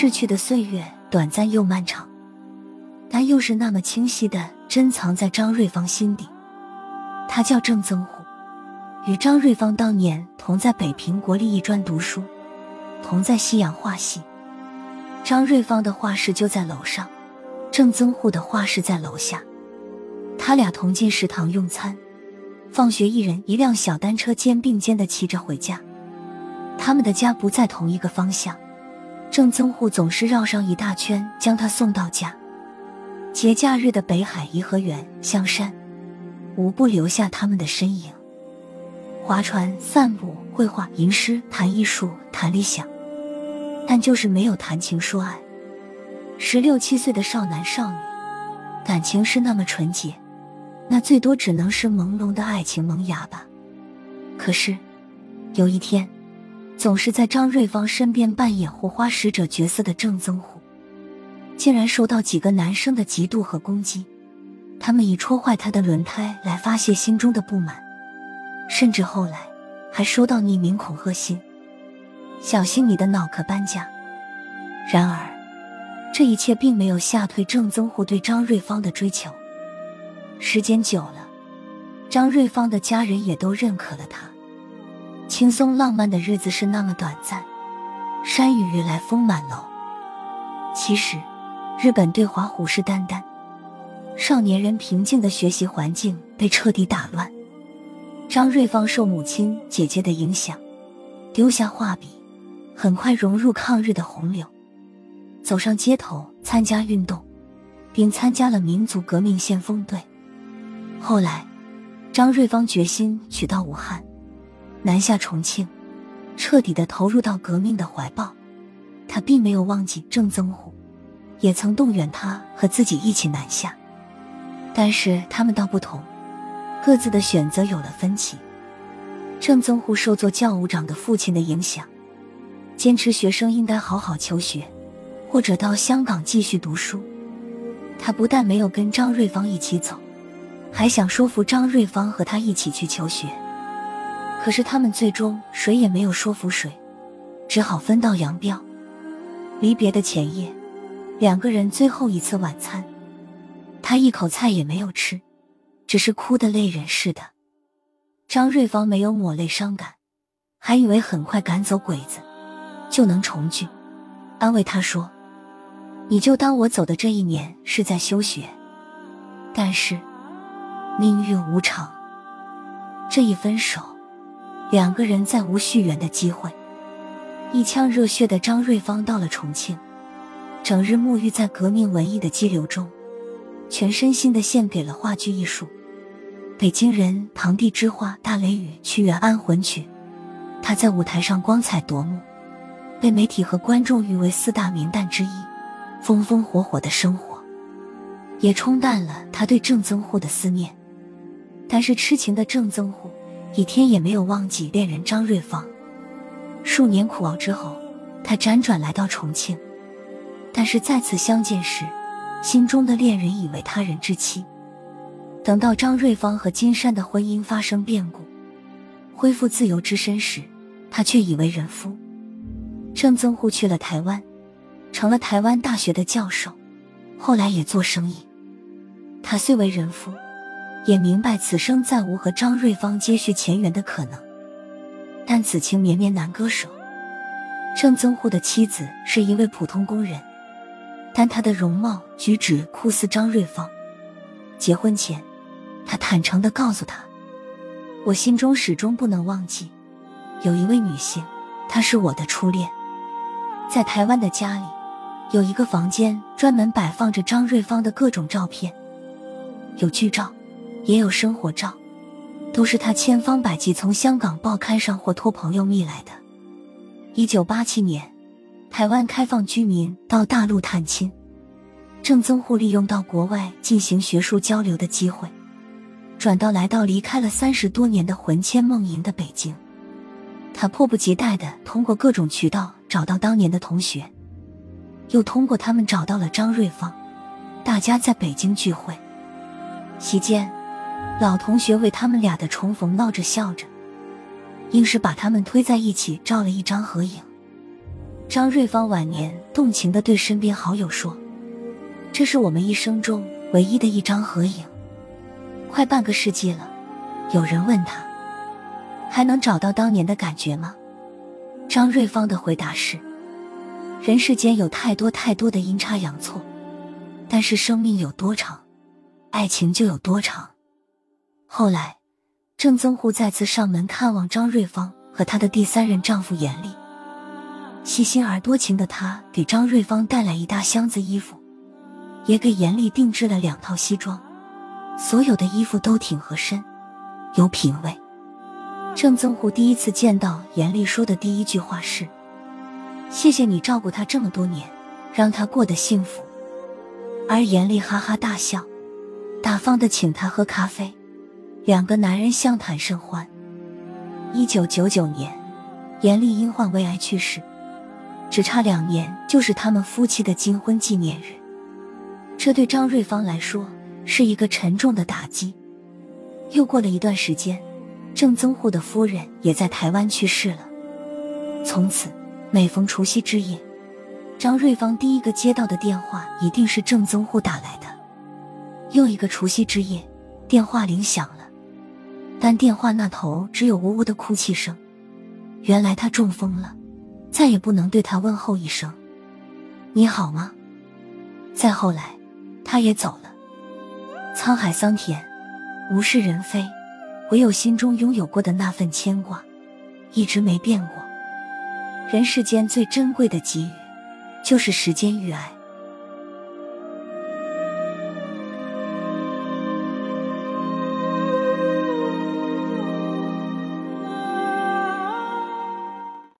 逝去的岁月短暂又漫长，但又是那么清晰的珍藏在张瑞芳心底。他叫郑增虎，与张瑞芳当年同在北平国立艺专读书，同在西洋画系。张瑞芳的画室就在楼上，郑增户的画室在楼下。他俩同进食堂用餐，放学一人一辆小单车，肩并肩的骑着回家。他们的家不在同一个方向，郑增户总是绕上一大圈将他送到家。节假日的北海颐和园、香山，无不留下他们的身影。划船、散步、绘画、吟诗、谈艺术、谈理想。但就是没有谈情说爱。十六七岁的少男少女，感情是那么纯洁，那最多只能是朦胧的爱情萌芽吧。可是，有一天，总是在张瑞芳身边扮演护花使者角色的郑增虎，竟然受到几个男生的嫉妒和攻击。他们以戳坏他的轮胎来发泄心中的不满，甚至后来还收到匿名恐吓信。小心你的脑壳搬家。然而，这一切并没有吓退郑增虎对张瑞芳的追求。时间久了，张瑞芳的家人也都认可了他。轻松浪漫的日子是那么短暂，山雨欲来风满楼。其实，日本对华虎视眈眈，少年人平静的学习环境被彻底打乱。张瑞芳受母亲、姐姐的影响，丢下画笔。很快融入抗日的洪流，走上街头参加运动，并参加了民族革命先锋队。后来，张瑞芳决心娶到武汉，南下重庆，彻底的投入到革命的怀抱。他并没有忘记郑增虎，也曾动员他和自己一起南下。但是他们道不同，各自的选择有了分歧。郑增户受做教务长的父亲的影响。坚持学生应该好好求学，或者到香港继续读书。他不但没有跟张瑞芳一起走，还想说服张瑞芳和他一起去求学。可是他们最终谁也没有说服谁，只好分道扬镳。离别的前夜，两个人最后一次晚餐，他一口菜也没有吃，只是哭得泪人似的。张瑞芳没有抹泪伤感，还以为很快赶走鬼子。就能重聚，安慰他说：“你就当我走的这一年是在休学。”但是命运无常，这一分手，两个人再无续缘的机会。一腔热血的张瑞芳到了重庆，整日沐浴在革命文艺的激流中，全身心的献给了话剧艺术。北京人堂弟之花大雷雨屈原安魂曲，他在舞台上光彩夺目。被媒体和观众誉为四大名旦之一，风风火火的生活，也冲淡了他对郑增户的思念。但是痴情的郑增户一天也没有忘记恋人张瑞芳。数年苦熬之后，他辗转来到重庆，但是再次相见时，心中的恋人已为他人之妻。等到张瑞芳和金山的婚姻发生变故，恢复自由之身时，他却已为人夫。郑增户去了台湾，成了台湾大学的教授，后来也做生意。他虽为人夫，也明白此生再无和张瑞芳接续前缘的可能。但此情绵绵难割舍。郑增户的妻子是一位普通工人，但她的容貌举止酷似张瑞芳。结婚前，他坦诚的告诉他：“我心中始终不能忘记，有一位女性，她是我的初恋。”在台湾的家里，有一个房间专门摆放着张瑞芳的各种照片，有剧照，也有生活照，都是他千方百计从香港报刊上或托朋友觅来的。一九八七年，台湾开放居民到大陆探亲，郑增户利用到国外进行学术交流的机会，转到来到离开了三十多年的魂牵梦萦的北京。他迫不及待的通过各种渠道找到当年的同学，又通过他们找到了张瑞芳，大家在北京聚会。席间，老同学为他们俩的重逢闹着笑着，硬是把他们推在一起照了一张合影。张瑞芳晚年动情的对身边好友说：“这是我们一生中唯一的一张合影。”快半个世纪了，有人问他：“还能找到当年的感觉吗？”张瑞芳的回答是：“人世间有太多太多的阴差阳错，但是生命有多长，爱情就有多长。”后来，郑增户再次上门看望张瑞芳和她的第三任丈夫严厉。细心而多情的他给张瑞芳带来一大箱子衣服，也给严厉定制了两套西装，所有的衣服都挺合身，有品味。郑增户第一次见到严厉，说的第一句话是：“谢谢你照顾他这么多年，让他过得幸福。”而严厉哈哈大笑，大方的请他喝咖啡，两个男人相谈甚欢。一九九九年，严丽因患胃癌去世。只差两年就是他们夫妻的金婚纪念日，这对张瑞芳来说是一个沉重的打击。又过了一段时间，郑增户的夫人也在台湾去世了。从此，每逢除夕之夜，张瑞芳第一个接到的电话一定是郑增户打来的。又一个除夕之夜，电话铃响了，但电话那头只有呜呜的哭泣声。原来他中风了。再也不能对他问候一声“你好吗”。再后来，他也走了。沧海桑田，物是人非，唯有心中拥有过的那份牵挂，一直没变过。人世间最珍贵的给予，就是时间与爱。